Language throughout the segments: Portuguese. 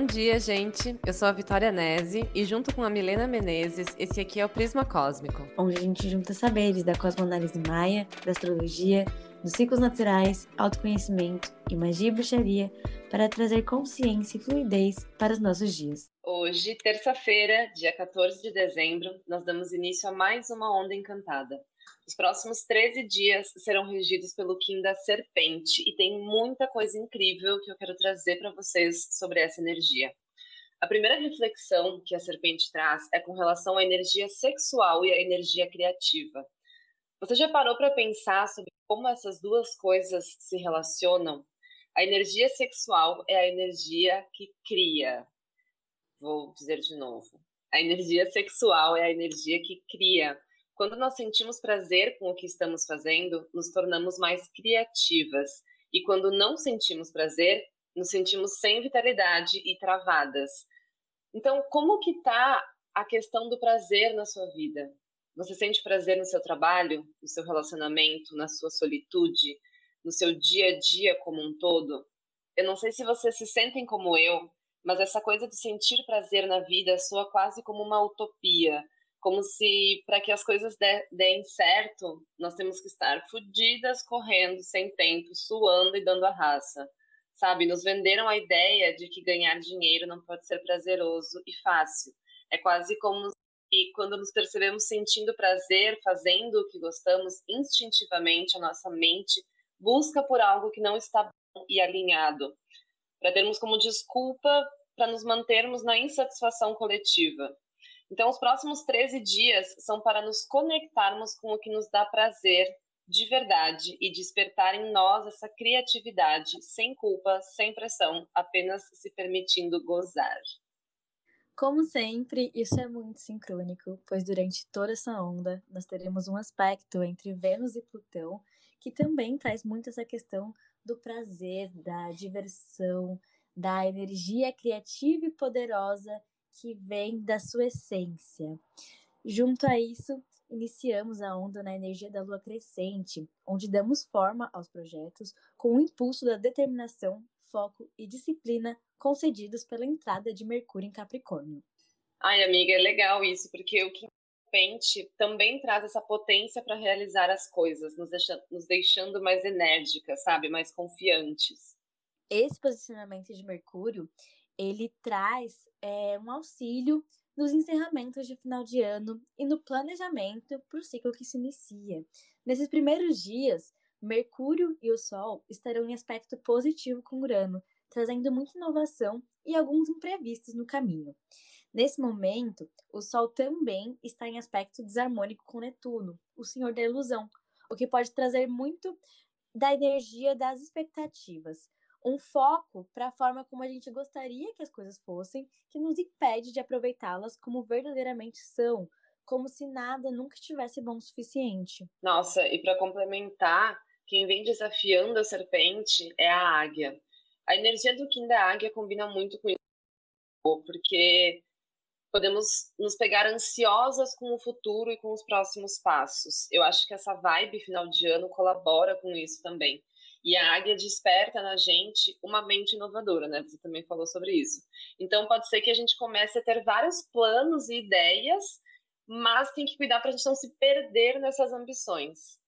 Bom dia, gente. Eu sou a Vitória Nese e junto com a Milena Menezes, esse aqui é o Prisma Cósmico. Onde a gente junta saberes da cosmoanálise maia, da astrologia, dos ciclos naturais, autoconhecimento e magia e bruxaria para trazer consciência e fluidez para os nossos dias. Hoje, terça-feira, dia 14 de dezembro, nós damos início a mais uma onda encantada. Os próximos 13 dias serão regidos pelo Kim da Serpente e tem muita coisa incrível que eu quero trazer para vocês sobre essa energia. A primeira reflexão que a serpente traz é com relação à energia sexual e à energia criativa. Você já parou para pensar sobre como essas duas coisas se relacionam? A energia sexual é a energia que cria. Vou dizer de novo. A energia sexual é a energia que cria. Quando nós sentimos prazer com o que estamos fazendo, nos tornamos mais criativas. E quando não sentimos prazer, nos sentimos sem vitalidade e travadas. Então, como que está a questão do prazer na sua vida? Você sente prazer no seu trabalho, no seu relacionamento, na sua solitude, no seu dia a dia como um todo? Eu não sei se vocês se sentem como eu, mas essa coisa de sentir prazer na vida soa quase como uma utopia, como se para que as coisas deem certo, nós temos que estar fodidas, correndo, sem tempo, suando e dando a raça. Sabe, nos venderam a ideia de que ganhar dinheiro não pode ser prazeroso e fácil. É quase como se quando nos percebemos sentindo prazer, fazendo o que gostamos, instintivamente a nossa mente busca por algo que não está bom e alinhado, para termos como desculpa para nos mantermos na insatisfação coletiva. Então, os próximos 13 dias são para nos conectarmos com o que nos dá prazer de verdade e despertar em nós essa criatividade, sem culpa, sem pressão, apenas se permitindo gozar. Como sempre, isso é muito sincrônico, pois durante toda essa onda nós teremos um aspecto entre Vênus e Plutão que também traz muito essa questão do prazer, da diversão, da energia criativa e poderosa que vem da sua essência. Junto a isso, iniciamos a onda na energia da lua crescente, onde damos forma aos projetos com o impulso da determinação, foco e disciplina concedidos pela entrada de Mercúrio em Capricórnio. Ai, amiga, é legal isso, porque o que repente também traz essa potência para realizar as coisas, nos, deixa, nos deixando mais enérgicas, sabe, mais confiantes. Esse posicionamento de Mercúrio, ele traz é, um auxílio nos encerramentos de final de ano e no planejamento para o ciclo que se inicia. Nesses primeiros dias, Mercúrio e o Sol estarão em aspecto positivo com Urano, trazendo muita inovação e alguns imprevistos no caminho. Nesse momento, o Sol também está em aspecto desarmônico com Netuno, o senhor da ilusão, o que pode trazer muito da energia das expectativas, um foco para a forma como a gente gostaria que as coisas fossem, que nos impede de aproveitá-las como verdadeiramente são, como se nada nunca estivesse bom o suficiente. Nossa, e para complementar, quem vem desafiando a serpente é a águia. A energia do Kim da águia combina muito com isso, porque podemos nos pegar ansiosas com o futuro e com os próximos passos. Eu acho que essa vibe final de ano colabora com isso também. E a águia desperta na gente uma mente inovadora, né? Você também falou sobre isso. Então pode ser que a gente comece a ter vários planos e ideias, mas tem que cuidar para a gente não se perder nessas ambições.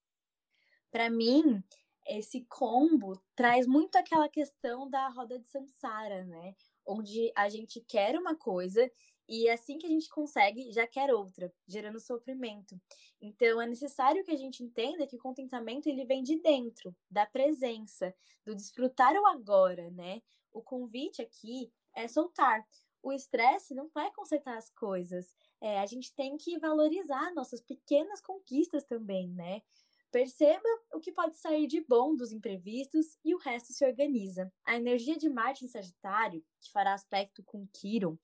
Para mim, esse combo traz muito aquela questão da roda de samsara, né? Onde a gente quer uma coisa e assim que a gente consegue, já quer outra, gerando sofrimento. Então é necessário que a gente entenda que o contentamento ele vem de dentro, da presença, do desfrutar o agora, né? O convite aqui é soltar. O estresse não vai consertar as coisas. É, a gente tem que valorizar nossas pequenas conquistas também, né? Perceba o que pode sair de bom dos imprevistos e o resto se organiza. A energia de Marte em Sagitário, que fará aspecto com Quiron,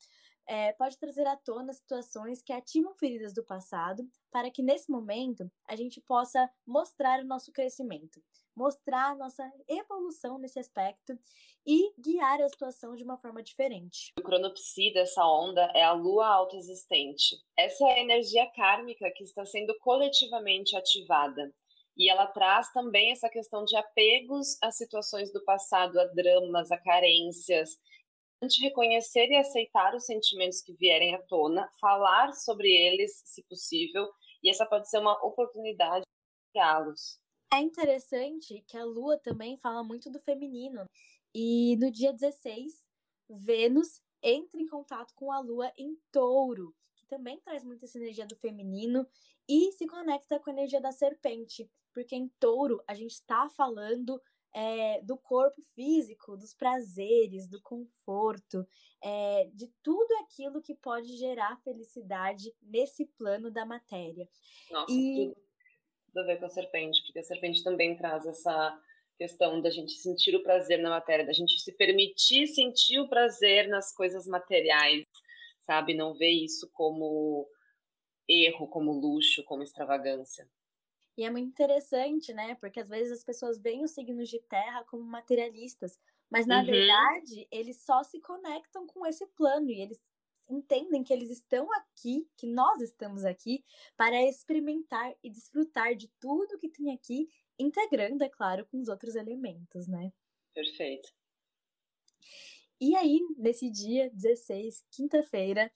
é, pode trazer à tona situações que ativam feridas do passado, para que nesse momento a gente possa mostrar o nosso crescimento, mostrar a nossa evolução nesse aspecto e guiar a situação de uma forma diferente. O cronopsi dessa onda é a lua autoexistente. Essa é a energia kármica que está sendo coletivamente ativada. E ela traz também essa questão de apegos às situações do passado, a dramas, a carências, importante reconhecer e aceitar os sentimentos que vierem à tona, falar sobre eles, se possível, e essa pode ser uma oportunidade de criá-los. É interessante que a Lua também fala muito do feminino. E no dia 16, Vênus entra em contato com a Lua em touro, também traz muita essa energia do feminino e se conecta com a energia da serpente, porque em touro a gente está falando é, do corpo físico, dos prazeres, do conforto, é, de tudo aquilo que pode gerar felicidade nesse plano da matéria. Nossa, e... tudo a ver com a serpente, porque a serpente também traz essa questão da gente sentir o prazer na matéria, da gente se permitir sentir o prazer nas coisas materiais, sabe? Não ver isso como erro, como luxo, como extravagância. E é muito interessante, né? Porque às vezes as pessoas veem os signos de terra como materialistas, mas na uhum. verdade eles só se conectam com esse plano e eles entendem que eles estão aqui, que nós estamos aqui para experimentar e desfrutar de tudo que tem aqui, integrando, é claro, com os outros elementos, né? Perfeito. E aí, nesse dia 16, quinta-feira,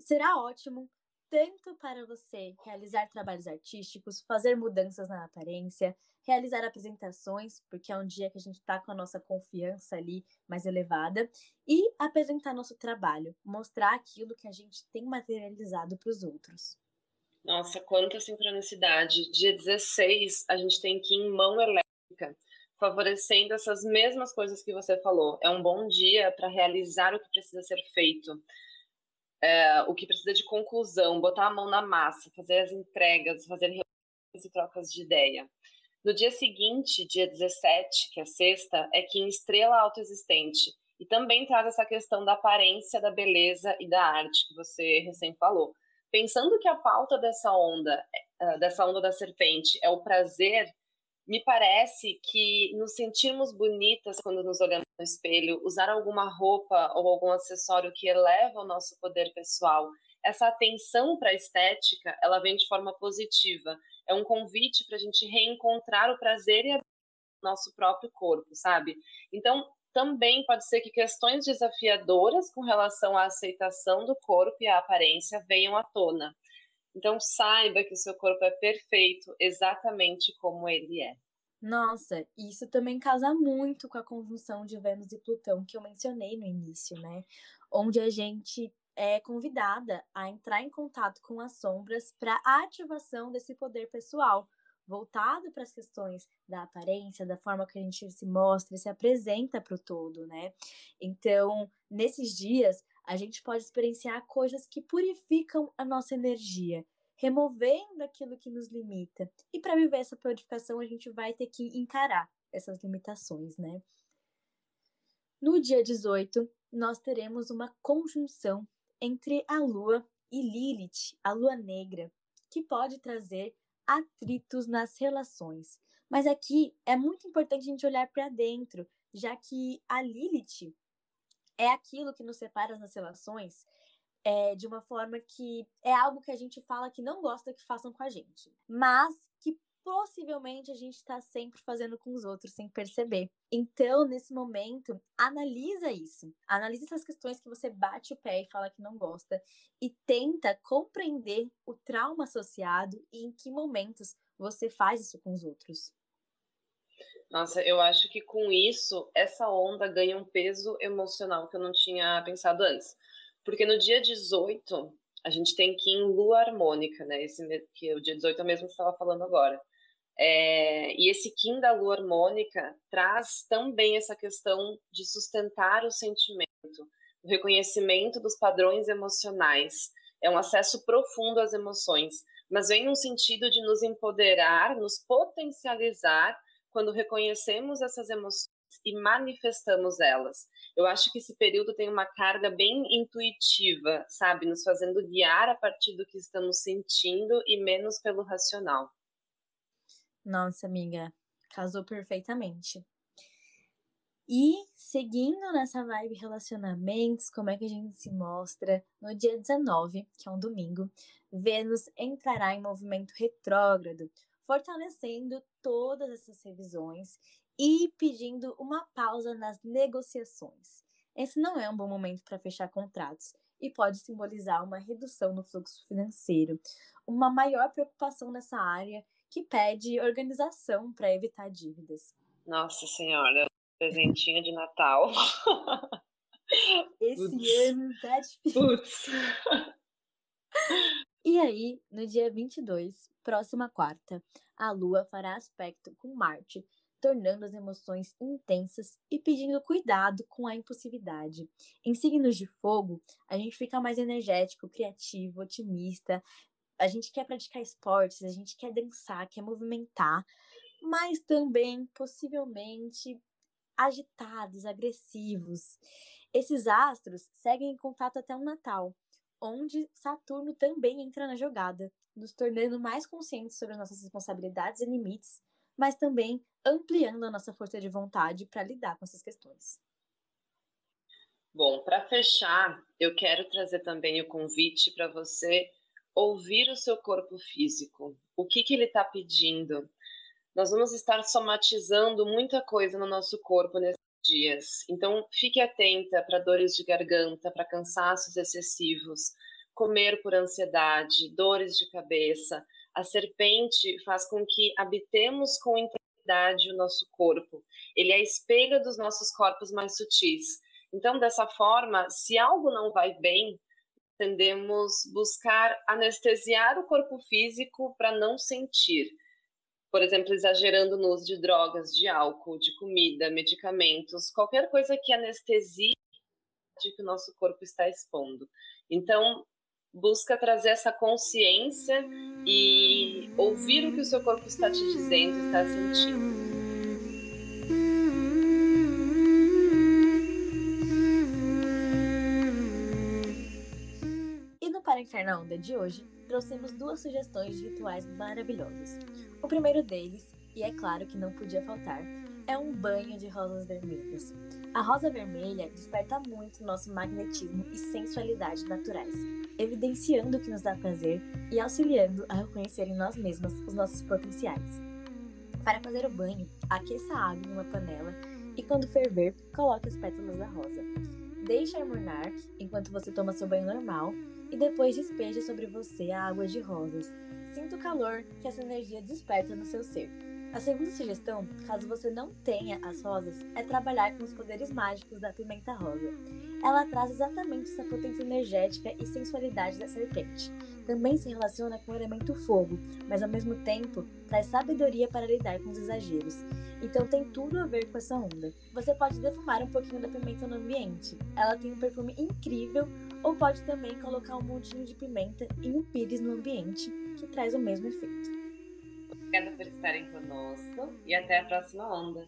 será ótimo tanto para você realizar trabalhos artísticos, fazer mudanças na aparência, realizar apresentações, porque é um dia que a gente está com a nossa confiança ali mais elevada, e apresentar nosso trabalho, mostrar aquilo que a gente tem materializado para os outros. Nossa, quanta sincronicidade! Dia 16, a gente tem que ir em mão elétrica, favorecendo essas mesmas coisas que você falou. É um bom dia para realizar o que precisa ser feito é, o que precisa de conclusão, botar a mão na massa, fazer as entregas, fazer reuniões e trocas de ideia. No dia seguinte, dia 17, que é sexta, é que Estrela Autoexistente. E também traz essa questão da aparência, da beleza e da arte que você recém falou. Pensando que a pauta dessa onda, é, dessa onda da serpente, é o prazer me parece que nos sentirmos bonitas quando nos olhamos no espelho, usar alguma roupa ou algum acessório que eleva o nosso poder pessoal, essa atenção para a estética, ela vem de forma positiva. É um convite para a gente reencontrar o prazer e a nosso próprio corpo, sabe? Então, também pode ser que questões desafiadoras com relação à aceitação do corpo e à aparência venham à tona. Então saiba que o seu corpo é perfeito exatamente como ele é. Nossa, isso também casa muito com a conjunção de Vênus e Plutão que eu mencionei no início, né? Onde a gente é convidada a entrar em contato com as sombras para a ativação desse poder pessoal, voltado para as questões da aparência, da forma que a gente se mostra, se apresenta para o todo, né? Então, nesses dias, a gente pode experienciar coisas que purificam a nossa energia, removendo aquilo que nos limita. E para viver essa purificação, a gente vai ter que encarar essas limitações, né? No dia 18, nós teremos uma conjunção entre a Lua e Lilith, a Lua Negra, que pode trazer atritos nas relações. Mas aqui é muito importante a gente olhar para dentro, já que a Lilith é aquilo que nos separa nas relações é, de uma forma que é algo que a gente fala que não gosta que façam com a gente, mas que possivelmente a gente está sempre fazendo com os outros sem perceber. Então, nesse momento, analisa isso. Analisa essas questões que você bate o pé e fala que não gosta e tenta compreender o trauma associado e em que momentos você faz isso com os outros. Nossa, eu acho que com isso, essa onda ganha um peso emocional que eu não tinha pensado antes. Porque no dia 18, a gente tem que ir em lua harmônica, né? Esse, que o dia 18 é o mesmo que estava falando agora. É, e esse Kim da lua harmônica traz também essa questão de sustentar o sentimento, o reconhecimento dos padrões emocionais. É um acesso profundo às emoções, mas vem no sentido de nos empoderar, nos potencializar quando reconhecemos essas emoções e manifestamos elas. Eu acho que esse período tem uma carga bem intuitiva, sabe? Nos fazendo guiar a partir do que estamos sentindo e menos pelo racional. Nossa, amiga, casou perfeitamente. E seguindo nessa vibe relacionamentos, como é que a gente se mostra? No dia 19, que é um domingo, Vênus entrará em movimento retrógrado, fortalecendo todas essas revisões e pedindo uma pausa nas negociações. esse não é um bom momento para fechar contratos e pode simbolizar uma redução no fluxo financeiro, uma maior preocupação nessa área que pede organização para evitar dívidas. Nossa Senhora, presentinho de Natal. Esse Uts. ano tá difícil. E aí, no dia 22, próxima quarta, a Lua fará aspecto com Marte, tornando as emoções intensas e pedindo cuidado com a impulsividade. Em signos de fogo, a gente fica mais energético, criativo, otimista. A gente quer praticar esportes, a gente quer dançar, quer movimentar, mas também possivelmente agitados, agressivos. Esses astros seguem em contato até o Natal, onde Saturno também entra na jogada, nos tornando mais conscientes sobre as nossas responsabilidades e limites, mas também ampliando a nossa força de vontade para lidar com essas questões. Bom, para fechar, eu quero trazer também o convite para você ouvir o seu corpo físico. O que, que ele está pedindo? Nós vamos estar somatizando muita coisa no nosso corpo nesses dias. Então, fique atenta para dores de garganta, para cansaços excessivos, comer por ansiedade, dores de cabeça. A serpente faz com que habitemos com integridade o nosso corpo. Ele é espelho dos nossos corpos mais sutis. Então, dessa forma, se algo não vai bem, tendemos buscar anestesiar o corpo físico para não sentir por exemplo, exagerando no uso de drogas, de álcool, de comida, medicamentos, qualquer coisa que anestesie que o nosso corpo está expondo. Então, busca trazer essa consciência e ouvir o que o seu corpo está te dizendo, está sentindo. E no Para Inferno Onda de hoje, trouxemos duas sugestões de rituais maravilhosos. O primeiro deles, e é claro que não podia faltar, é um banho de rosas vermelhas. A rosa vermelha desperta muito nosso magnetismo e sensualidade naturais, evidenciando o que nos dá prazer e auxiliando a reconhecer em nós mesmas os nossos potenciais. Para fazer o banho, aqueça a água em uma panela e, quando ferver, coloque as pétalas da rosa. Deixe mornar enquanto você toma seu banho normal e depois despeje sobre você a água de rosas, Sinta o calor que essa energia desperta no seu ser. A segunda sugestão, caso você não tenha as rosas, é trabalhar com os poderes mágicos da pimenta rosa. Ela traz exatamente essa potência energética e sensualidade da serpente. Também se relaciona com o elemento fogo, mas ao mesmo tempo traz sabedoria para lidar com os exageros. Então tem tudo a ver com essa onda. Você pode defumar um pouquinho da pimenta no ambiente. Ela tem um perfume incrível, ou pode também colocar um montinho de pimenta e um pires no ambiente, que traz o mesmo efeito. Obrigada por estarem conosco e até a próxima onda.